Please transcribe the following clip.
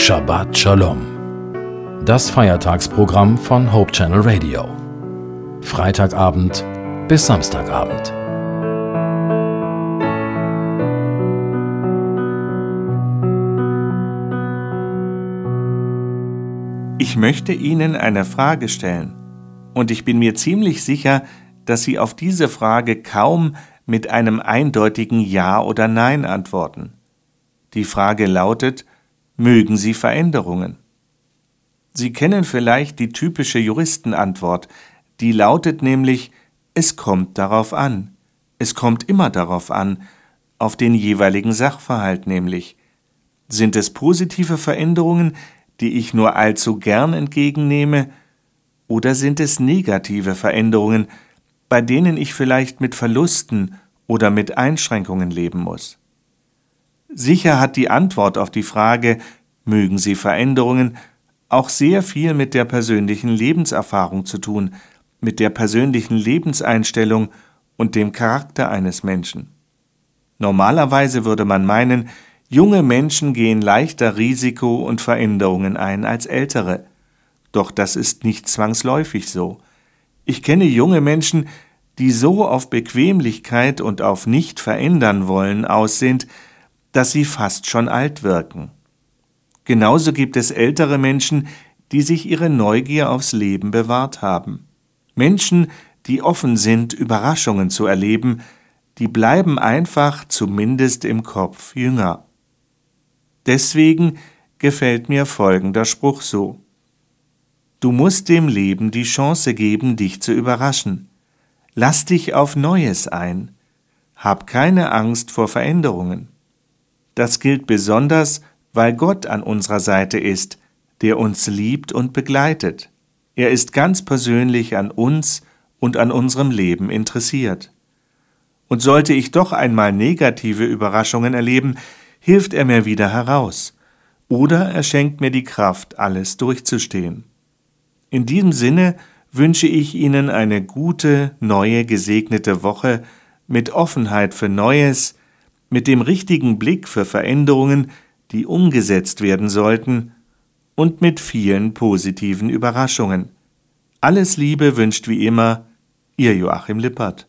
Shabbat Shalom. Das Feiertagsprogramm von Hope Channel Radio. Freitagabend bis Samstagabend. Ich möchte Ihnen eine Frage stellen, und ich bin mir ziemlich sicher, dass Sie auf diese Frage kaum mit einem eindeutigen Ja oder Nein antworten. Die Frage lautet, mögen Sie Veränderungen? Sie kennen vielleicht die typische Juristenantwort, die lautet nämlich, es kommt darauf an. Es kommt immer darauf an, auf den jeweiligen Sachverhalt nämlich. Sind es positive Veränderungen, die ich nur allzu gern entgegennehme, oder sind es negative Veränderungen, bei denen ich vielleicht mit Verlusten oder mit Einschränkungen leben muss? Sicher hat die Antwort auf die Frage, mögen Sie Veränderungen, auch sehr viel mit der persönlichen Lebenserfahrung zu tun, mit der persönlichen Lebenseinstellung und dem Charakter eines Menschen. Normalerweise würde man meinen, junge Menschen gehen leichter Risiko und Veränderungen ein als ältere. Doch das ist nicht zwangsläufig so. Ich kenne junge Menschen, die so auf Bequemlichkeit und auf nicht verändern wollen aus sind, dass sie fast schon alt wirken. Genauso gibt es ältere Menschen, die sich ihre Neugier aufs Leben bewahrt haben. Menschen, die offen sind, Überraschungen zu erleben, die bleiben einfach zumindest im Kopf jünger. Deswegen gefällt mir folgender Spruch so. Du musst dem Leben die Chance geben, dich zu überraschen. Lass dich auf Neues ein. Hab keine Angst vor Veränderungen. Das gilt besonders, weil Gott an unserer Seite ist, der uns liebt und begleitet. Er ist ganz persönlich an uns und an unserem Leben interessiert. Und sollte ich doch einmal negative Überraschungen erleben, hilft er mir wieder heraus. Oder er schenkt mir die Kraft, alles durchzustehen. In diesem Sinne wünsche ich Ihnen eine gute, neue, gesegnete Woche mit Offenheit für Neues, mit dem richtigen Blick für Veränderungen, die umgesetzt werden sollten, und mit vielen positiven Überraschungen. Alles Liebe wünscht wie immer Ihr Joachim Lippert.